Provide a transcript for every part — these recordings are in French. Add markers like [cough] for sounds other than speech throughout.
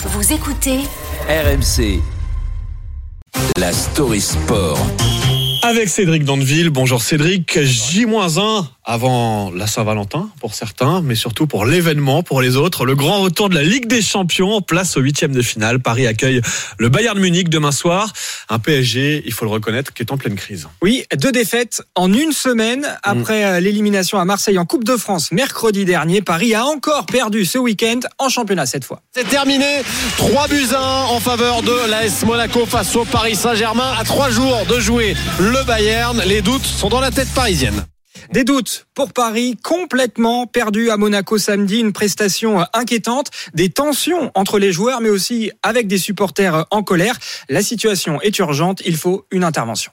Vous écoutez RMC. La story sport. Avec Cédric Dandeville. Bonjour Cédric. J-1 avant la Saint-Valentin pour certains, mais surtout pour l'événement pour les autres. Le grand retour de la Ligue des Champions, place au huitième de finale. Paris accueille le Bayern Munich demain soir. Un PSG, il faut le reconnaître, qui est en pleine crise. Oui, deux défaites en une semaine après euh, l'élimination à Marseille en Coupe de France mercredi dernier. Paris a encore perdu ce week-end en championnat cette fois. C'est terminé. 3 buts à 1 en faveur de l'AS Monaco face au Paris Saint-Germain. À trois jours de jouer le Bayern, les doutes sont dans la tête parisienne. Des doutes pour Paris, complètement perdu à Monaco samedi, une prestation inquiétante, des tensions entre les joueurs, mais aussi avec des supporters en colère. La situation est urgente, il faut une intervention.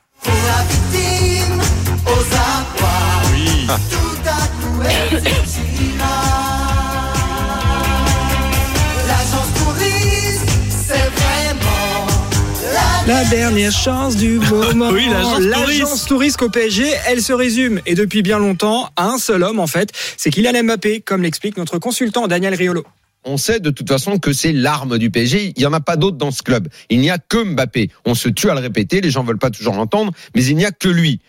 Oui. La dernière chance du moment. Oui, l'agence touriste au PSG, elle se résume, et depuis bien longtemps, à un seul homme en fait, c'est Kylian Mbappé, comme l'explique notre consultant Daniel Riolo. on sait de toute façon que c'est l'arme du PSG. Il n'y en a pas d'autre dans ce club. Il n'y a que Mbappé. On se tue à le répéter, les gens veulent pas toujours l'entendre, mais il n'y a que lui.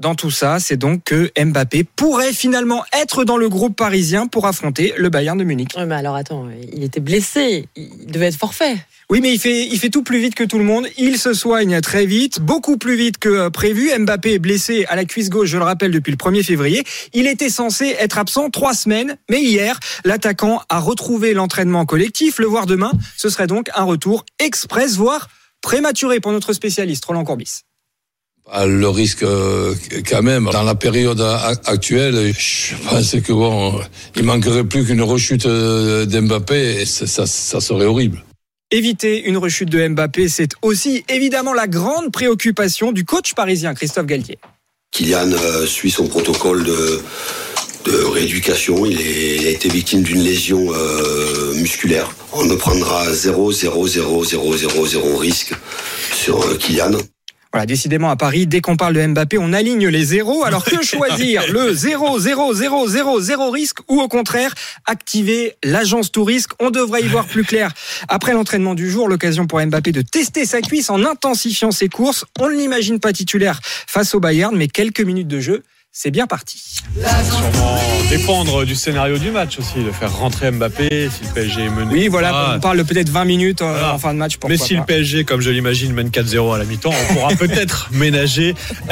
Dans tout ça, c'est donc que Mbappé pourrait finalement être dans le groupe parisien pour affronter le Bayern de Munich. Ouais, mais alors attends, il était blessé, il devait être forfait. Oui, mais il fait, il fait tout plus vite que tout le monde. Il se soigne très vite, beaucoup plus vite que euh, prévu. Mbappé est blessé à la cuisse gauche, je le rappelle, depuis le 1er février. Il était censé être absent trois semaines, mais hier, l'attaquant a retrouvé l'entraînement collectif. Le voir demain, ce serait donc un retour express, voire prématuré pour notre spécialiste, Roland Courbis. Ah, Le risque, euh, quand même, dans la période actuelle, je pense que bon, il manquerait plus qu'une rechute euh, d'Mbappé et ça, serait horrible. Éviter une rechute de Mbappé, c'est aussi évidemment la grande préoccupation du coach parisien Christophe Galtier. Kylian euh, suit son protocole de, de rééducation. Il, est- il a été victime d'une lésion euh, musculaire. On ne prendra 0, 0, 0, 0, 0, 0 risque sur Kylian. Voilà, décidément à Paris, dès qu'on parle de Mbappé, on aligne les zéros. Alors que [laughs] choisir Le 0, 0, 0, 0, 0 risque ou au contraire activer l'agence tout risque? On devrait y voir plus clair. Après l'entraînement du jour, l'occasion pour Mbappé de tester sa cuisse en intensifiant ses courses. On ne l'imagine pas titulaire face au Bayern, mais quelques minutes de jeu, c'est bien parti. Sûrement dépendre du scénario du match aussi, de faire rentrer Mbappé si le PSG est mené. Oui, voilà, Ah, on parle peut-être 20 minutes euh, en fin de match. [laughs]